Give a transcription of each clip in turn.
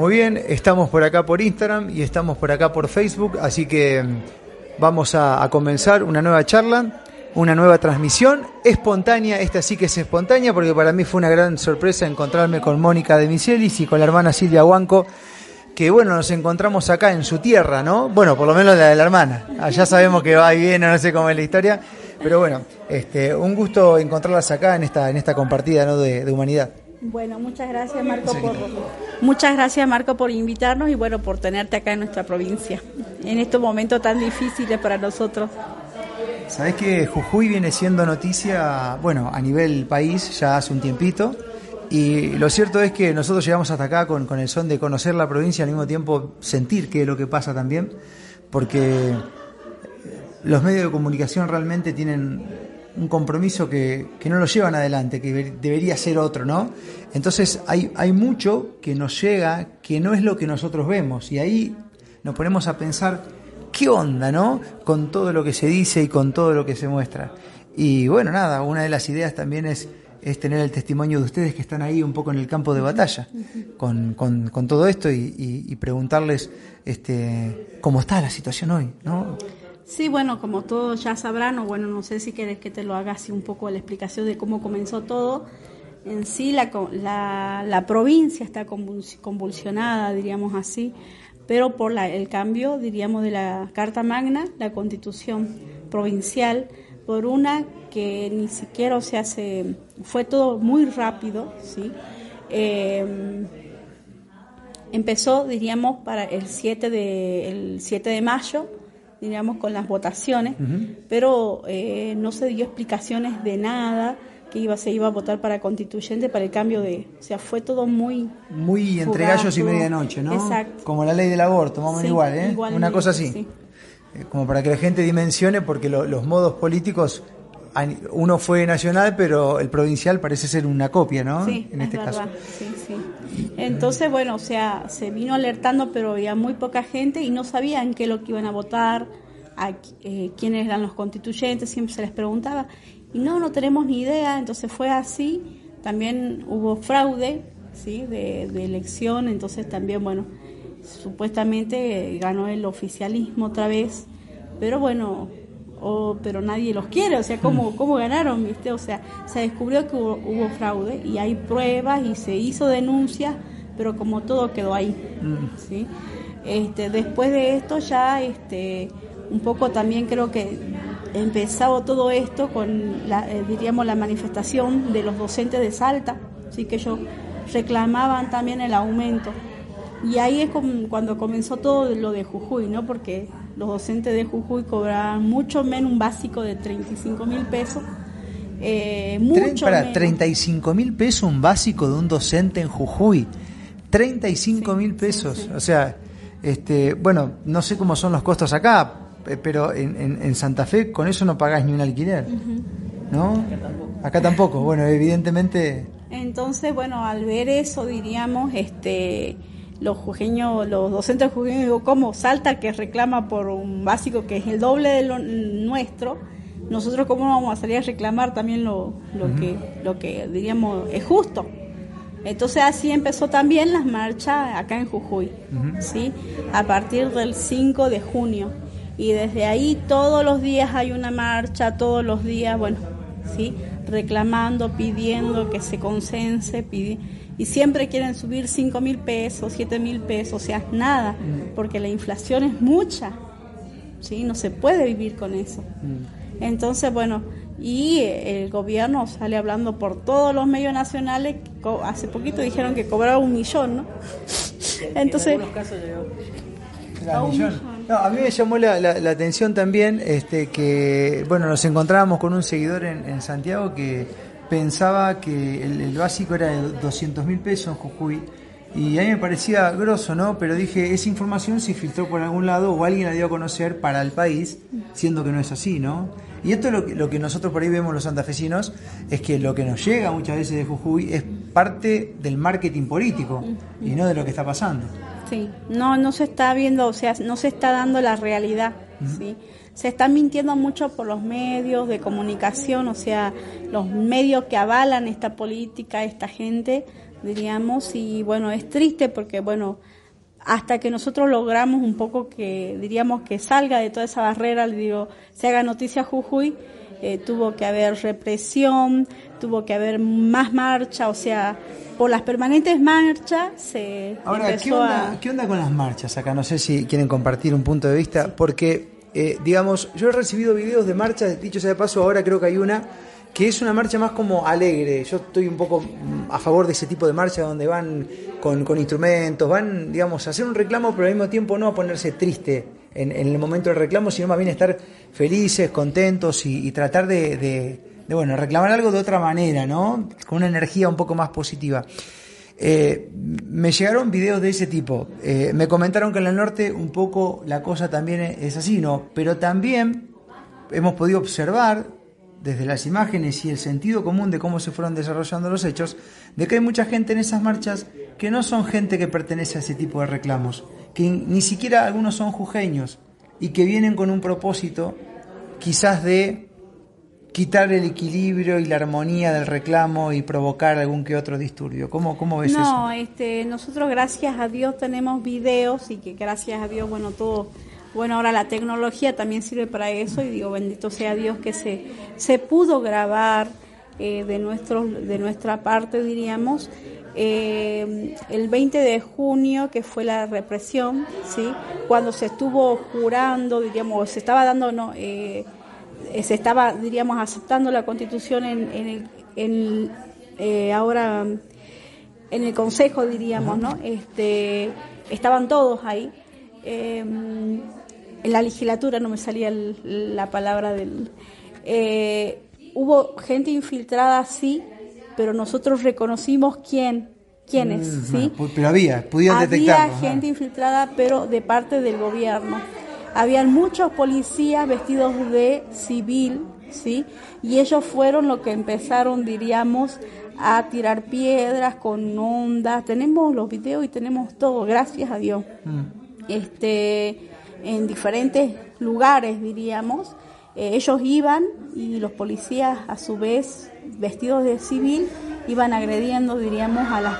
muy bien, estamos por acá por Instagram y estamos por acá por Facebook, así que mm, vamos a, comenzar una nueva charla, una nueva transmisión espontánea, esta sí que es espontánea porque para mí fue una gran sorpresa encontrarme con Mónica de Michelis y con la hermana Silvia Huanco, que bueno, nos encontramos acá en su tierra, ¿no? Bueno, por lo menos la de la hermana, allá sabemos que va y viene, no sé cómo es la historia, pero bueno, este, un gusto encontrarlas acá en esta, en esta compartida ¿no? de humanidad. Bueno, muchas gracias Marco por muchas gracias Marco por invitarnos y bueno por tenerte acá en nuestra provincia en estos momentos tan difíciles para nosotros. Sabes que Jujuy viene siendo noticia, bueno, a nivel país ya hace un tiempito y lo cierto es que nosotros llegamos hasta acá con, con el son de conocer la provincia y al mismo tiempo sentir qué es lo que pasa también, porque los medios de comunicación realmente tienen un compromiso que, no lo llevan adelante, que debería ser otro, ¿no? Entonces hay, hay mucho que nos llega que no es lo que nosotros vemos y ahí nos ponemos a pensar qué onda, ¿no? Con todo lo que se dice y con todo lo que se muestra. Y bueno, nada, una de las ideas también es, es tener el testimonio de ustedes que están ahí un poco en el campo de batalla con, con, todo esto y, y, preguntarles este, cómo está la situación hoy, ¿no? Sí, bueno, como todos ya sabrán, o bueno, no sé si quieres que te lo haga así un poco la explicación de cómo comenzó todo. En sí, la, la, provincia está convulsionada, diríamos así, pero por la, el cambio, diríamos, de la Carta Magna, la constitución provincial, por una que ni siquiera, o sea, se, fue todo muy rápido, ¿sí? Eh, empezó, diríamos, para el 7 de, el 7 de mayo diríamos, con las votaciones, pero eh, no se dio explicaciones de nada que iba se iba a votar para constituyente para el cambio de, o sea, fue todo muy muy entre gallos y medianoche, ¿no? Exacto. Como la ley del aborto, más o menos igual, ¿eh? Una cosa así. Eh, como para que la gente dimensione porque los modos políticos uno fue nacional, pero el provincial parece ser una copia, ¿no? Sí, en este caso. Sí, sí. Entonces, bueno, o sea, se vino alertando, pero había muy poca gente y no sabían qué es lo que iban a votar, a, eh, quiénes eran los constituyentes, siempre se les preguntaba. Y no, no tenemos ni idea, entonces fue así. También hubo fraude, ¿sí? De, de elección, entonces también, bueno, supuestamente ganó el oficialismo otra vez, pero bueno, pero nadie los quiere, o sea, ¿cómo, mm. cómo ganaron? ¿viste? O sea, se descubrió que hubo, fraude y hay pruebas y se hizo denuncia, pero como todo quedó ahí, mm. ¿sí? Este, después de esto ya, este, un poco también creo que empezaba todo esto con, la, eh, diríamos, la manifestación de los docentes de Salta, ¿sí? que ellos reclamaban también el aumento. Y ahí es cuando comenzó todo lo de Jujuy, ¿no? Porque los docentes de Jujuy cobraban mucho menos un básico de 35 mil pesos. Eh, mucho para 35 mil pesos un básico de un docente en Jujuy. 35 mil pesos. O sea, este, bueno, no sé cómo son los costos acá, pero en, Santa Fe con eso no pagás ni un alquiler. ¿No? Acá tampoco. Acá tampoco. Bueno, evidentemente. Entonces, bueno, al ver eso, diríamos, este los jujeños, los docentes jujeños, digo, ¿cómo? Salta que reclama por un básico que es el doble de lo nuestro, nosotros cómo vamos a salir a reclamar también lo, lo que, lo que diríamos es justo. Entonces así empezó también las marchas acá en Jujuy, ¿sí? A partir del 5 de junio. Y desde ahí todos los días hay una marcha, todos los días, bueno, ¿sí? Reclamando, pidiendo que se consense, pidiendo y siempre quieren subir 5 mil pesos, 7 mil pesos, o sea, nada, mm. porque la inflación es mucha, ¿sí? No se puede vivir con eso. Mm. Entonces, bueno, y el gobierno sale hablando por todos los medios nacionales, hace poquito dijeron que cobraba un millón, ¿no? Entonces... A, no, a mí me llamó la, la, atención también este, que, bueno, nos encontrábamos con un seguidor en, Santiago que pensaba que el, básico era de 200 mil pesos en Jujuy. Y a mí me parecía grosso, ¿no? Pero dije, esa información se filtró por algún lado o alguien la dio a conocer para el país, siendo que no es así, ¿no? Y esto es lo que, lo que nosotros por ahí vemos los santafesinos, es que lo que nos llega muchas veces de Jujuy es parte del marketing político y no de lo que está pasando. Sí, no, no se está viendo, o sea, no se está dando la realidad, ¿sí? Se está mintiendo mucho por los medios de comunicación, o sea, los medios que avalan esta política, esta gente, diríamos, y bueno, es triste porque, bueno, hasta que nosotros logramos un poco que, diríamos, que salga de toda esa barrera, le digo, se haga noticia Jujuy, eh, tuvo que haber represión, tuvo que haber más marcha, o sea, por las permanentes marchas se Ahora, ¿qué onda, ¿qué onda con las marchas acá? No sé si quieren compartir un punto de vista, porque, eh, digamos, yo he recibido videos de marchas, dicho sea de paso, ahora creo que hay una que es una marcha más como alegre. Yo estoy un poco mm, a favor de ese tipo de marcha donde van con, con instrumentos, van, digamos, a hacer un reclamo, pero al mismo tiempo no a ponerse triste en, el momento del reclamo, sino más bien estar felices, contentos y, tratar de, bueno, reclamar algo de otra manera, ¿no? Con una energía un poco más positiva. Eh, me llegaron videos de ese tipo. Eh, me comentaron que en el norte un poco la cosa también es así, ¿no? Pero también hemos podido observar desde las imágenes y el sentido común de cómo se fueron desarrollando los hechos, de que hay mucha gente en esas marchas que no son gente que pertenece a ese tipo de reclamos, que ni siquiera algunos son jujeños y que vienen con un propósito quizás de quitar el equilibrio y la armonía del reclamo y provocar algún que otro disturbio. ¿Cómo, cómo ves eso? No, este, nosotros gracias a Dios tenemos videos y que gracias a Dios, bueno, todo bueno, ahora la tecnología también sirve para eso y digo, bendito sea Dios que se, se pudo grabar eh, de, nuestros, de nuestra parte, diríamos, eh, el 20 de junio, que fue la represión, ¿sí? cuando se estuvo jurando, diríamos, se estaba dando, no, eh, se estaba, diríamos, aceptando la constitución en, en el, en, ahora en el consejo, diríamos, ¿no? Este, estaban todos ahí en la legislatura, no me salía la palabra del... Eh, hubo gente infiltrada, sí, pero nosotros reconocimos quién, quiénes, mm, ¿sí? Pero había, pudieron Había gente infiltrada, pero de parte del gobierno. Habían muchos policías vestidos de civil, ¿sí? Y ellos fueron los que empezaron, diríamos, a tirar piedras con ondas. Tenemos los videos y tenemos todo, gracias a Dios. Mm. Este en diferentes lugares, diríamos. Eh, ellos iban y los policías, a su vez, vestidos de civil, iban agrediendo, diríamos, a las,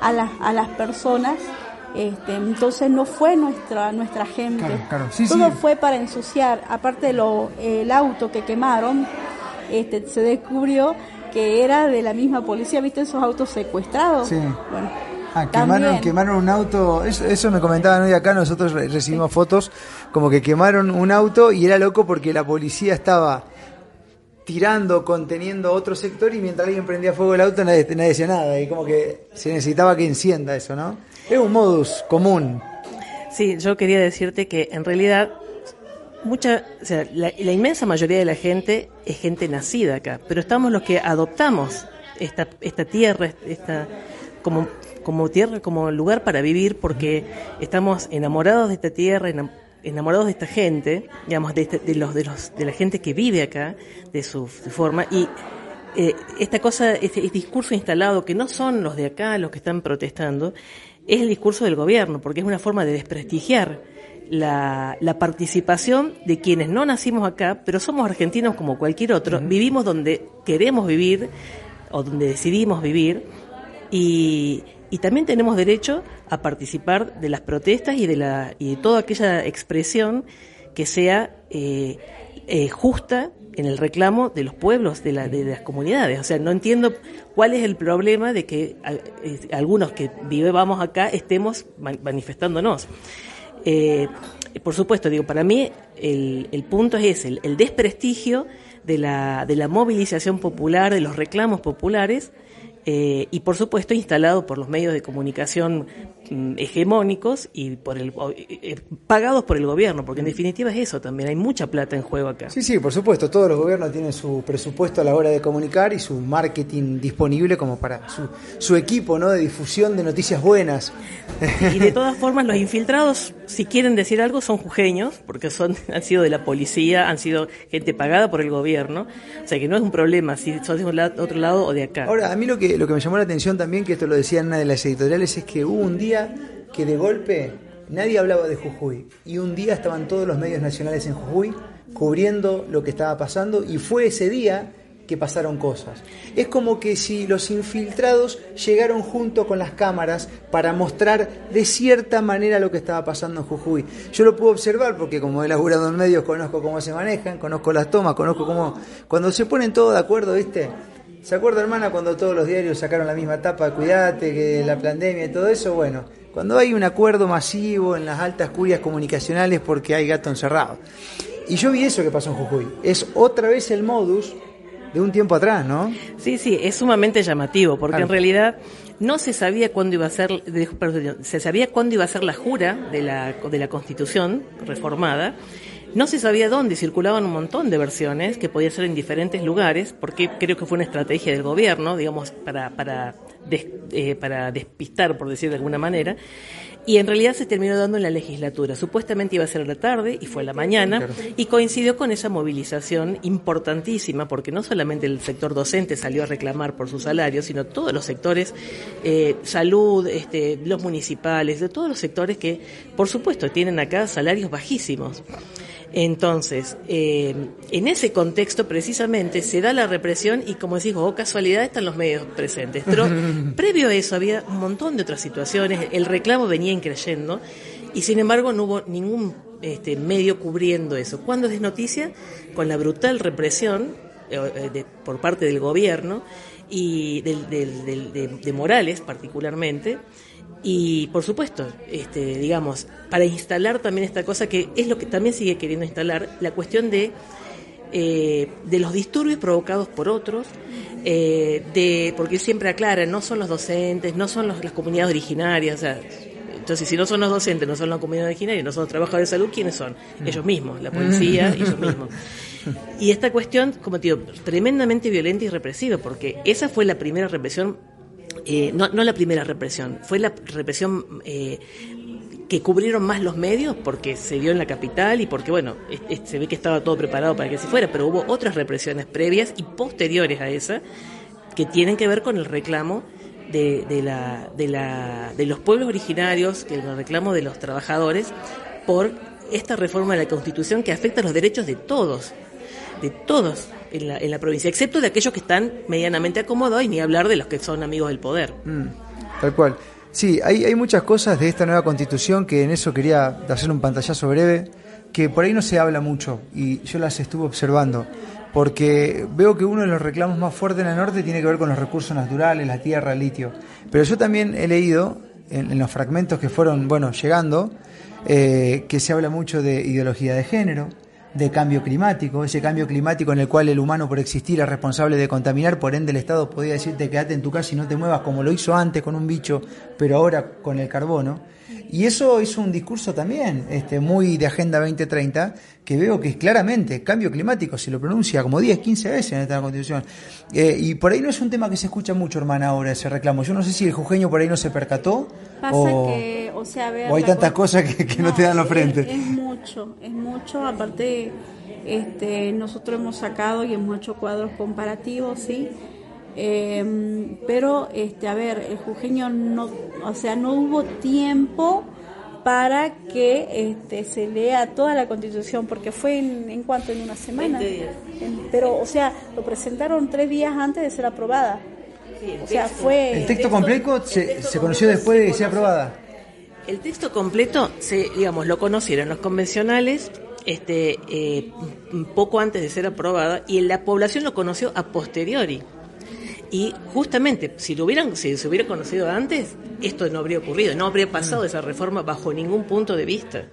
a las, a las personas. Este, entonces no fue nuestra nuestra gente. Todo fue para ensuciar. Aparte de lo, el auto que quemaron, este, se descubrió que era de la misma policía. ¿Viste esos autos secuestrados? Sí. Bueno, Ah, quemaron, quemaron un auto, eso, me comentaban hoy acá, nosotros recibimos fotos como que quemaron un auto y era loco porque la policía estaba tirando, conteniendo otro sector y mientras alguien prendía fuego el auto nadie, decía nada y como que se necesitaba que encienda eso, ¿no? Es un modus común. Sí, yo quería decirte que en realidad mucha, o sea, la, la, inmensa mayoría de la gente es gente nacida acá, pero estamos los que adoptamos esta, esta tierra, esta como como tierra, como lugar para vivir, porque estamos enamorados de esta tierra, enamorados de esta gente, digamos, de, este, de, los, de, los, de la gente que vive acá, de su, forma, y eh, esta cosa, este, este, discurso instalado, que no son los de acá los que están protestando, es el discurso del gobierno, porque es una forma de desprestigiar la, la, participación de quienes no nacimos acá, pero somos argentinos como cualquier otro, vivimos donde queremos vivir o donde decidimos vivir y, y también tenemos derecho a participar de las protestas y de, la, y de toda aquella expresión que sea eh, eh, justa en el reclamo de los pueblos, de, la, de, las comunidades. O sea, no entiendo cuál es el problema de que eh, algunos que vivamos acá estemos manifestándonos. por supuesto, digo, para mí el, el punto es ese, el, el desprestigio de la, de la movilización popular, de los reclamos populares, eh, y por supuesto instalado por los medios de comunicación mm, hegemónicos y por el eh, pagados por el gobierno, porque en definitiva es eso también, hay mucha plata en juego acá. Sí, sí, por supuesto, todos los gobiernos tienen su presupuesto a la hora de comunicar y su marketing disponible como para su, su equipo ¿no? de difusión de noticias buenas. Y de todas formas, los infiltrados, si quieren decir algo, son jujeños, porque son, han sido de la policía, han sido gente pagada por el gobierno, o sea que no es un problema si son de un otro lado o de acá. Ahora, a mí lo que lo que me llamó la atención también, que esto lo decía en una de las editoriales, es que hubo un día que de golpe nadie hablaba de Jujuy y un día estaban todos los medios nacionales en Jujuy cubriendo lo que estaba pasando y fue ese día que pasaron cosas. Es como que si los infiltrados llegaron junto con las cámaras para mostrar de cierta manera lo que estaba pasando en Jujuy. Yo lo puedo observar porque como he laburado en medios conozco cómo se manejan, conozco las tomas, conozco cómo... Cuando se ponen todos de acuerdo, ¿viste? ¿Se acuerda, hermana, cuando todos los diarios sacaron la misma tapa, cuídate, que la pandemia y todo eso? Bueno, cuando hay un acuerdo masivo en las altas curias comunicacionales porque hay gato encerrado. Y yo vi eso que pasó en Jujuy. Es otra vez el modus de un tiempo atrás, ¿no? Sí, sí, es sumamente llamativo, porque en realidad no se sabía cuándo iba a ser, se sabía cuándo iba a ser la jura de la, de la Constitución reformada, no se sabía dónde, circulaban un montón de versiones que podían ser en diferentes lugares, porque creo que fue una estrategia del gobierno, digamos, para, para, eh, para despistar, por decir de alguna manera. Y en realidad se terminó dando en la legislatura. Supuestamente iba a ser a la tarde y fue a la mañana y coincidió con esa movilización importantísima porque no solamente el sector docente salió a reclamar por su salario, sino todos los sectores, eh, salud, este, los municipales, de todos los sectores que, por supuesto, tienen acá salarios bajísimos. Entonces, eh, en ese contexto precisamente se da la represión y como decís oh casualidad están los medios presentes. Pero previo a eso había un montón de otras situaciones, el reclamo venía increyendo y sin embargo no hubo ningún este, medio cubriendo eso. ¿Cuándo es noticia? Con la brutal represión eh, por parte del gobierno y de Morales particularmente y por supuesto, este, digamos, para instalar también esta cosa que es lo que también sigue queriendo instalar, la cuestión de, eh, de los disturbios provocados por otros, eh, de, porque siempre aclara, no son los docentes, no son las comunidades originarias, entonces si no son los docentes, no son la comunidad originaria, no son los trabajadores de salud, ¿quiénes son? Mm. Ellos mismos, la policía, ellos mismos. Y esta cuestión, como te digo, tremendamente violenta y represiva, porque esa fue la primera represión eh, no, no, la primera represión, fue la represión eh, que cubrieron más los medios porque se dio en la capital y porque, bueno, se ve que estaba todo preparado para que se fuera, pero hubo otras represiones previas y posteriores a esa que tienen que ver con el reclamo de, de, la, de, la, de los pueblos originarios, que el reclamo de los trabajadores por esta reforma de la Constitución que afecta los derechos de todos, de todos en la, en la provincia, excepto de aquellos que están medianamente acomodados y ni hablar de los que son amigos del poder. Mm, tal cual. Sí, hay, hay muchas cosas de esta nueva constitución que en eso quería hacer un pantallazo breve, que por ahí no se habla mucho y yo las estuve observando, porque veo que uno de los reclamos más fuertes en el norte tiene que ver con los recursos naturales, la tierra, el litio. Pero yo también he leído en, los fragmentos que fueron, bueno, llegando, eh, que se habla mucho de ideología de género, de cambio climático, ese cambio climático en el cual el humano por existir es responsable de contaminar, por ende el Estado podía decirte quédate en tu casa y no te muevas como lo hizo antes con un bicho, pero ahora con el carbono. Y eso es un discurso también este, muy de Agenda 2030, que veo que es claramente cambio climático, se lo pronuncia como 10, 15 veces en esta constitución. Eh, y por ahí no es un tema que se escucha mucho, hermana, ahora ese reclamo. Yo no sé si el jujeño por ahí no se percató. o, que, o sea, o hay tantas cosas que, no, te dan la frente. Es, mucho, es mucho. Aparte, este, nosotros hemos sacado y hemos hecho cuadros comparativos, ¿sí? Eh, pero, este, a ver, el jujeño no, o sea, no hubo tiempo para que este, se lea toda la constitución, porque fue en, en cuanto, en una semana. pero, o sea, lo presentaron tres días antes de ser aprobada. o sea, fue... ¿El texto completo se, se conoció después de ser aprobada? El texto completo, se, digamos, lo conocieron los convencionales este, eh, poco antes de ser aprobada y la población lo conoció a posteriori. Y justamente, si lo hubieran, si se hubiera conocido antes, esto no habría ocurrido, no habría pasado esa reforma bajo ningún punto de vista.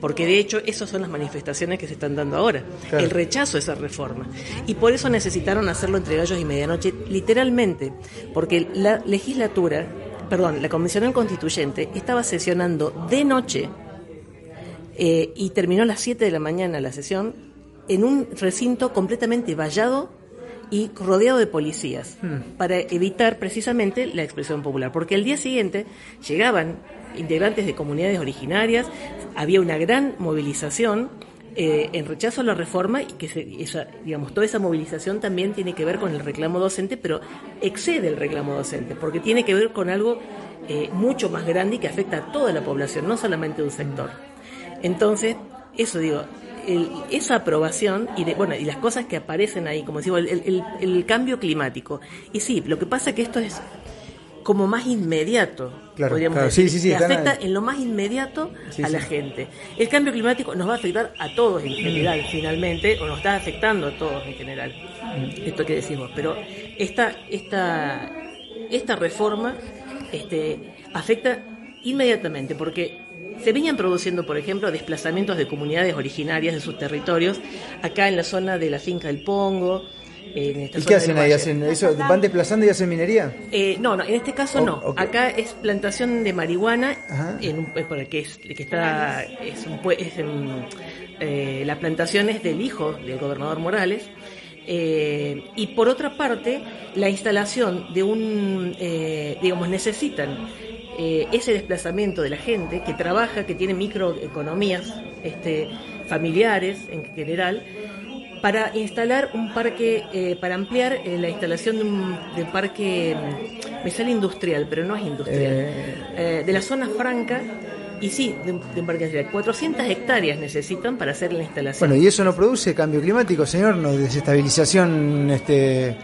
Porque de hecho, esas son las manifestaciones que se están dando ahora, el rechazo a esa reforma. Y por eso necesitaron hacerlo entre gallos y medianoche, literalmente, porque la legislatura, perdón, la Comisión Constituyente estaba sesionando de noche eh, y terminó a las 7 de la mañana la sesión en un recinto completamente vallado y rodeado de policías hmm. para evitar precisamente la expresión popular. Porque el día siguiente llegaban integrantes de comunidades originarias, había una gran movilización eh, en rechazo a la reforma y que esa, digamos, toda esa movilización también tiene que ver con el reclamo docente, pero excede el reclamo docente, porque tiene que ver con algo eh, mucho más grande y que afecta a toda la población, no solamente a un sector. Entonces, eso digo, esa aprobación y, de, bueno, y las cosas que aparecen ahí, como decimos, el, el, cambio climático. Y sí, lo que pasa es que esto es como más inmediato, podríamos decir, que afecta en lo más inmediato a la gente. El cambio climático nos va a afectar a todos en general, finalmente, o nos está afectando a todos en general, esto que decimos, pero esta, esta, esta reforma este, afecta inmediatamente, porque se venían produciendo, por ejemplo, desplazamientos de comunidades originarias de sus territorios, acá en la zona de la finca del Pongo. ¿Y qué hacen ahí? ¿Hacen eso? ¿Van desplazando y hacen minería? Eh, no, no, en este caso no. Acá es plantación de marihuana, en un, eh, que, es, que está, es, un, es eh, la plantación es del hijo del gobernador Morales. y por otra parte, la instalación de un, digamos, necesitan eh, ese desplazamiento de la gente que trabaja, que tiene microeconomías este, familiares en general, para instalar un parque, eh, para ampliar eh, la instalación de un, parque, mm, me sale industrial, pero no es industrial, de la zona franca y sí, de, un parque industrial. 400 hectáreas necesitan para hacer la instalación. Bueno, ¿y eso no produce cambio climático, señor? ¿No desestabilización este,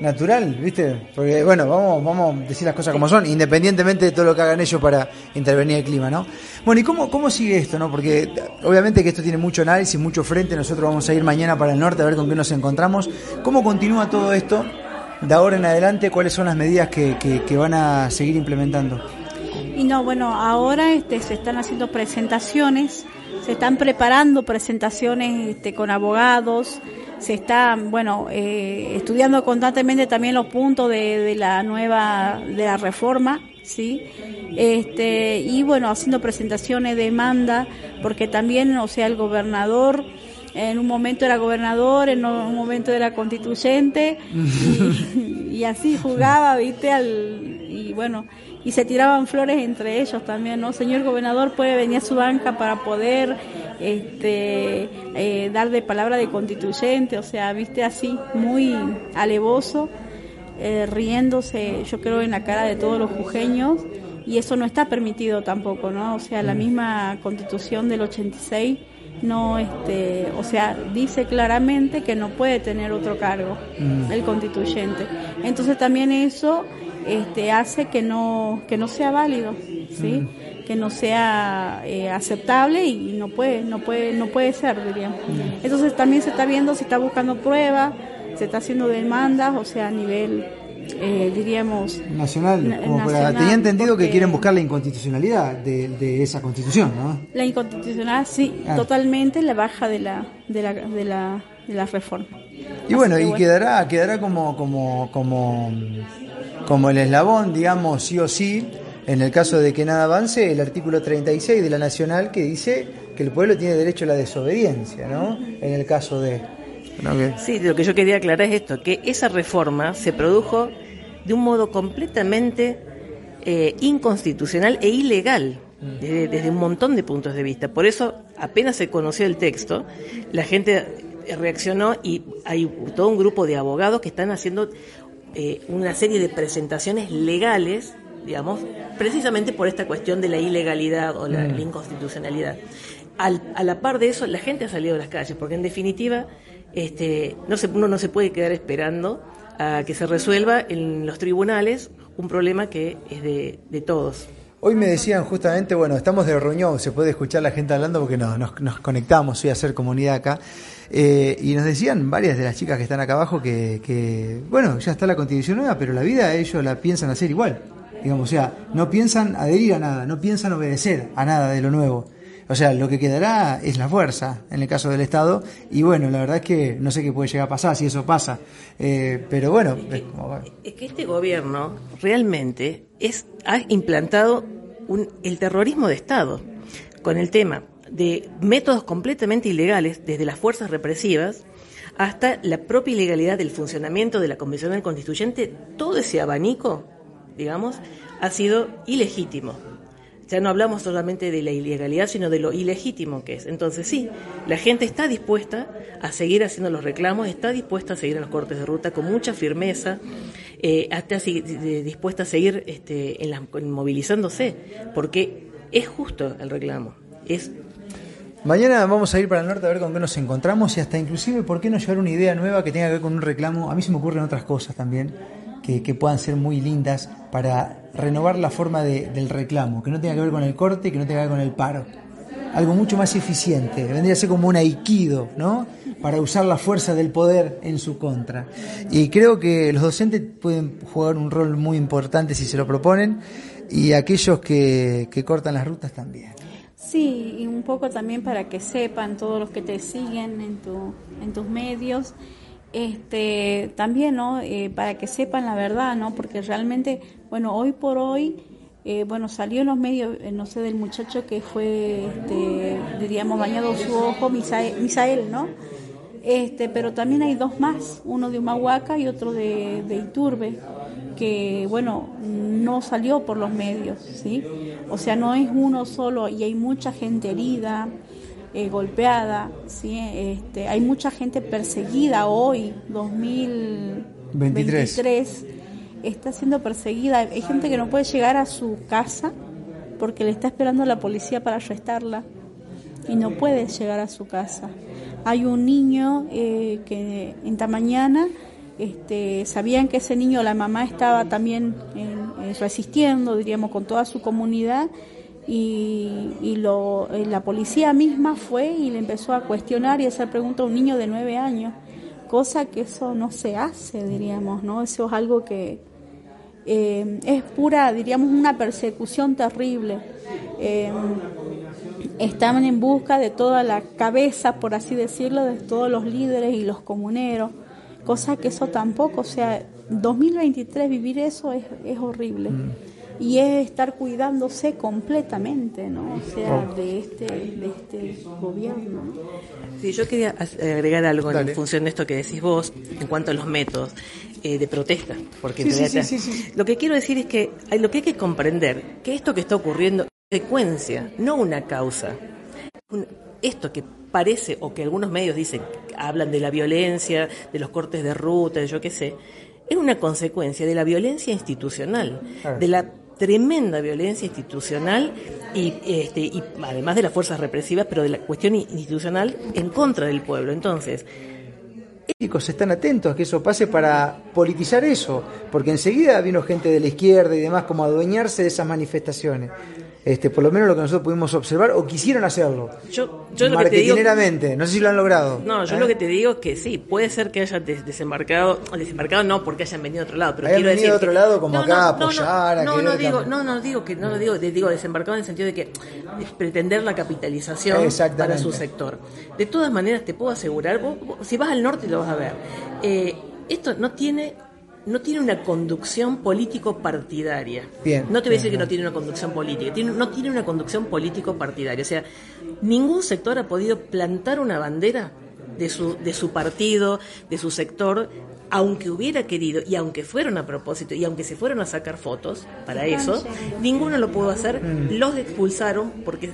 natural, ¿viste? Porque, bueno, vamos, vamos a decir las cosas como son, independientemente de todo lo que hagan ellos para intervenir el clima, ¿no? Bueno, ¿y cómo, cómo sigue esto, no? Porque obviamente que esto tiene mucho análisis, mucho frente, nosotros vamos a ir mañana para el norte a ver con qué nos encontramos. ¿Cómo continúa todo esto de ahora en adelante? ¿Cuáles son las medidas que, que, van a seguir implementando? Y no, bueno, ahora este, se están haciendo presentaciones, se están preparando presentaciones este, con abogados, se está, bueno, eh, estudiando constantemente también los puntos de, la nueva, de la reforma, ¿sí? Este, y bueno, haciendo presentaciones, demanda, porque también, o sea, el gobernador, en un momento era gobernador, en un momento era constituyente, y, y así jugaba, viste, al, y bueno, y se tiraban flores entre ellos también, ¿no? Señor gobernador puede venir a su banca para poder este, eh, dar de palabra de constituyente, o sea, viste así, muy alevoso, eh, riéndose, yo creo, en la cara de todos los jujeños, y eso no está permitido tampoco, ¿no? O sea, la mm. misma constitución del 86 no este o sea dice claramente que no puede tener otro cargo mm. el constituyente entonces también eso este, hace que no, que no sea válido, ¿sí? Mm. que no sea eh, aceptable y no puede, no puede, no puede ser, diríamos. Mm. Entonces también se está viendo, se está buscando pruebas, se está haciendo demandas, o sea, a nivel, eh, diríamos... Nacional, como tenía entendido que quieren buscar la inconstitucionalidad de, esa constitución, ¿no? La inconstitucionalidad, sí, ah. totalmente la baja de la, de la, de la, de la reforma. Y bueno, y quedará, quedará como, como, como como el eslabón, digamos, sí o sí, en el caso de que nada avance, el artículo 36 de la Nacional que dice que el pueblo tiene derecho a la desobediencia, ¿no? En el caso de... Sí, lo que yo quería aclarar es esto, que esa reforma se produjo de un modo completamente eh, inconstitucional e ilegal. Desde, desde, un montón de puntos de vista. Por eso, apenas se conoció el texto, la gente reaccionó y hay todo un grupo de abogados que están haciendo eh, una serie de presentaciones legales, digamos, precisamente por esta cuestión de la ilegalidad o la, mm. inconstitucionalidad. a la par de eso, la gente ha salido a las calles, porque en definitiva este, no se, uno no se puede quedar esperando a que se resuelva en los tribunales un problema que es de, de todos. Hoy me decían justamente, bueno, estamos de reunión, se puede escuchar la gente hablando porque no, nos, nos conectamos hoy a hacer comunidad acá. Eh, y nos decían varias de las chicas que están acá abajo que, que, bueno, ya está la constitución nueva, pero la vida ellos la piensan hacer igual. Digamos, o sea, no piensan adherir a nada, no piensan obedecer a nada de lo nuevo. O sea, lo que quedará es la fuerza en el caso del Estado. Y bueno, la verdad es que no sé qué puede llegar a pasar si eso pasa. Eh, pero bueno. Es que, este gobierno realmente es, ha implantado un, el terrorismo de Estado con el tema de métodos completamente ilegales, desde las fuerzas represivas hasta la propia ilegalidad del funcionamiento de la Convención Constituyente, todo ese abanico, digamos, ha sido ilegítimo. Ya no hablamos solamente de la ilegalidad, sino de lo ilegítimo que es. Entonces sí, la gente está dispuesta a seguir haciendo los reclamos, está dispuesta a seguir en los cortes de ruta con mucha firmeza. Eh, hasta dispuesta a seguir este, en la, movilizándose, porque es justo el reclamo. Es Mañana vamos a ir para el norte a ver con qué nos encontramos y hasta inclusive por qué no llevar una idea nueva que tenga que ver con un reclamo. A mí se me ocurren otras cosas también que, puedan ser muy lindas para renovar la forma del reclamo, que no tenga que ver con el corte, que no tenga que ver con el paro. Algo mucho más eficiente, vendría a ser como un aikido, ¿no? Para usar la fuerza del poder en su contra. Y creo que los docentes pueden jugar un rol muy importante si se lo proponen y aquellos que cortan las rutas también. Sí, y un poco también para que sepan todos los que te siguen en, tu, en tus medios, este, también, ¿no? Eh, para que sepan la verdad, ¿no? Porque realmente, bueno, hoy por hoy, eh, bueno, salió en los medios, eh, no sé, del muchacho que fue, este, diríamos, bañado su ojo, Misael, Misael, ¿no? Este, pero también hay dos más, uno de Humahuaca y otro de, de Iturbe que, bueno, no salió por los medios, ¿sí? O sea, no es uno solo y hay mucha gente herida, eh, golpeada, ¿sí? Este, hay mucha gente perseguida hoy, 2023, está siendo perseguida. Hay gente que no puede llegar a su casa porque le está esperando la policía para arrestarla y no puede llegar a su casa. Hay un niño eh, que en esta mañana este, sabían que ese niño, la mamá estaba también resistiendo, diríamos, con toda su comunidad y, lo, eh, la policía misma fue y le empezó a cuestionar y hacer preguntas a un niño de nueve años, cosa que eso no se hace, diríamos, ¿no? Eso es algo que eh, es pura, diríamos, una persecución terrible. Eh, estaban en busca de toda la cabeza, por así decirlo, de todos los líderes y los comuneros cosa que eso tampoco, o sea, 2023 vivir eso es, es horrible. Mm. Y es estar cuidándose completamente, ¿no? O sea, oh. de este, de este gobierno. Sí, yo quería agregar algo en función de esto que decís vos, en cuanto a los métodos eh, de protesta. Porque lo que quiero decir es que hay, lo que hay que comprender, que esto que está ocurriendo es secuencia, no una causa. esto que parece, o que algunos medios dicen, hablan de la violencia, de los cortes de ruta, de yo qué sé, es una consecuencia de la violencia institucional, de la tremenda violencia institucional y, este, y además de las fuerzas represivas, pero de la cuestión institucional en contra del pueblo. Entonces, políticos están atentos a que eso pase para politizar eso, porque enseguida vino gente de la izquierda y demás como a adueñarse de esas manifestaciones este, por lo menos lo que nosotros pudimos observar, o quisieron hacerlo. Yo, yo lo que te digo, no sé si lo han logrado. No, yo ¿eh? lo que te digo es que sí, puede ser que hayan desembarcado, desembarcado no porque hayan venido a otro lado, pero quiero venido a otro lado como acá a apoyar, no, no, digo, no, no digo que no lo digo, digo desembarcado en el sentido de que pretender la capitalización para su sector. De todas maneras, te puedo asegurar, si vas al norte lo vas a ver. Eh, esto no tiene no tiene una conducción político partidaria. Bien, no te voy a decir que no tiene una conducción política, tiene, no tiene una conducción político partidaria. O sea, ningún sector ha podido plantar una bandera de su, de su partido, de su sector, aunque hubiera querido y aunque fueron a propósito y aunque se fueron a sacar fotos para eso, ninguno lo pudo hacer, mm. los expulsaron porque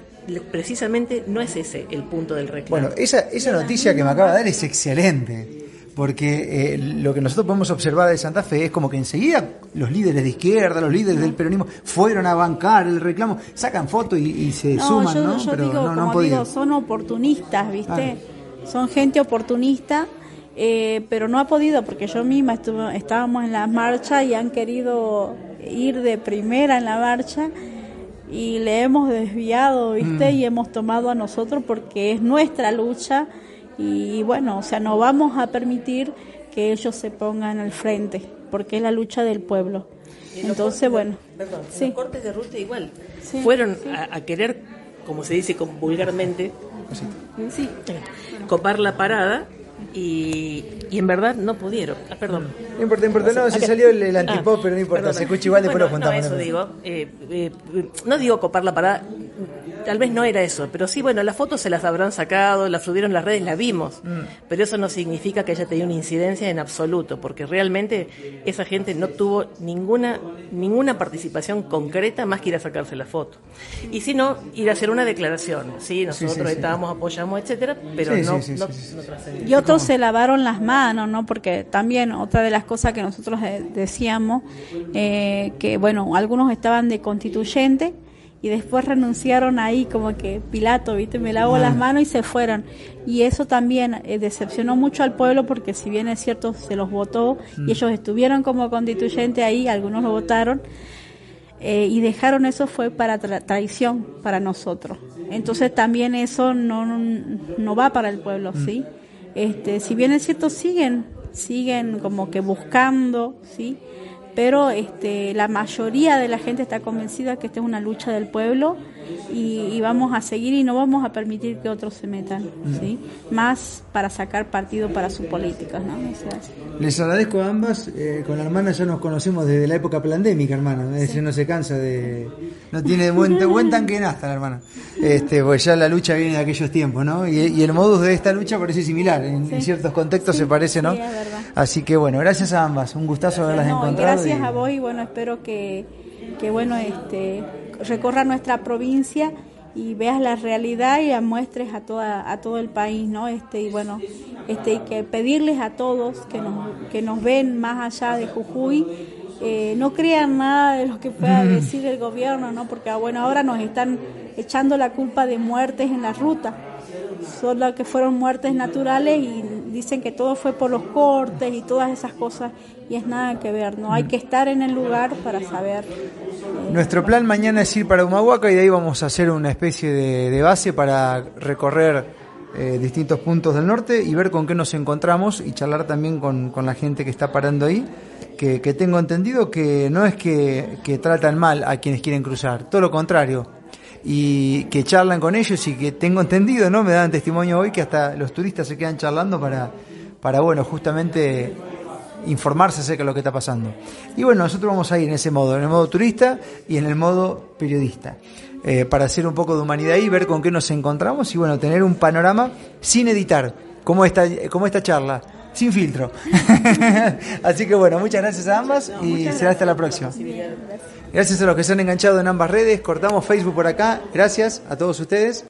precisamente no es ese el punto del reclamo. Bueno, esa, esa noticia que me acaba de dar es excelente porque eh, lo que nosotros podemos observar de Santa Fe es como que enseguida los líderes de izquierda, los líderes del peronismo fueron a bancar el reclamo, sacan fotos y, se suman, ¿no? Yo digo, como digo, son oportunistas, ¿viste? Son gente oportunista, eh, pero no ha podido, porque yo misma estábamos en la marcha y han querido ir de primera en la marcha y le hemos desviado, ¿viste? Mm. Y hemos tomado a nosotros porque es nuestra lucha y bueno, o sea, no vamos a permitir que ellos se pongan al frente, porque es la lucha del pueblo. Entonces, bueno. Perdón, los cortes de ruta igual. Fueron A, querer, como se dice vulgarmente, sí, copar la parada y, y, en verdad no pudieron. Ah, perdón. No importa, no importa. No, si salió el, antipop, pero no importa. se escucha igual, después lo contamos. No, eso digo. Eh, eh, no digo copar la parada tal vez no era eso, pero sí, bueno, las fotos se las habrán sacado, las subieron en las redes, las vimos, mm. pero eso no significa que haya tenido una incidencia en absoluto, porque realmente esa gente no tuvo ninguna, ninguna participación concreta más que ir a sacarse la foto. Y si no, ir a hacer una declaración, sí, nosotros estábamos, apoyamos, etcétera, pero no, no, Y se lavaron las manos, ¿no? Porque también otra de las cosas que nosotros decíamos, eh, que bueno, algunos estaban de constituyente, y después renunciaron ahí como que Pilato, viste, me lavó las manos y se fueron. Y eso también eh, decepcionó mucho al pueblo porque si bien es cierto se los votó y mm. ellos estuvieron como constituyente ahí, algunos lo votaron, eh, y dejaron eso fue para traición para nosotros. Entonces también eso no, no, va para el pueblo, mm. Este, si bien es cierto siguen, siguen como que buscando, ¿sí? Pero este, la mayoría de la gente está convencida que esta es una lucha del pueblo y, vamos a seguir y no vamos a permitir que otros se metan. ¿sí? Más para sacar partido para sus políticas, ¿no? Les agradezco a ambas, eh, con la hermana ya nos conocemos desde la época pandémica, hermana, es decir, no se cansa de... No tiene buen, buen tanque en hasta la hermana. Este, pues ya la lucha viene de aquellos tiempos, ¿no? Y, el modus de esta lucha parece similar, en, ciertos contextos se parece, ¿no? Así que bueno, gracias a ambas, un gustazo haberlas encontrado. Gracias a vos y bueno, espero que, que bueno, este recorra nuestra provincia y veas la realidad y la muestres a toda a todo el país no este y bueno este y que pedirles a todos que nos que nos ven más allá de Jujuy. Eh, no crean nada de lo que pueda decir el gobierno no porque ah, bueno ahora nos están echando la culpa de muertes en la ruta solo que fueron muertes naturales y dicen que todo fue por los cortes y todas esas cosas y es nada que ver, no hay que estar en el lugar para saber. Eh, Nuestro plan mañana es ir para Humahuaca y de ahí vamos a hacer una especie de, base para recorrer eh, distintos puntos del norte y ver con qué nos encontramos y charlar también con, la gente que está parando ahí, que, tengo entendido que no es que, que tratan mal a quienes quieren cruzar, todo lo contrario, y que charlan con ellos y que tengo entendido, ¿no? Me dan testimonio hoy que hasta los turistas se quedan charlando para, para bueno, justamente informarse acerca de lo que está pasando. Y bueno, nosotros vamos a ir en ese modo, en el modo turista y en el modo periodista, eh, para hacer un poco de humanidad y ver con qué nos encontramos y bueno, tener un panorama sin editar, como esta, como esta charla, sin filtro. Así que bueno, muchas gracias a ambas y será hasta la próxima. Gracias a los que se han enganchado en ambas redes, cortamos Facebook por acá, gracias a todos ustedes.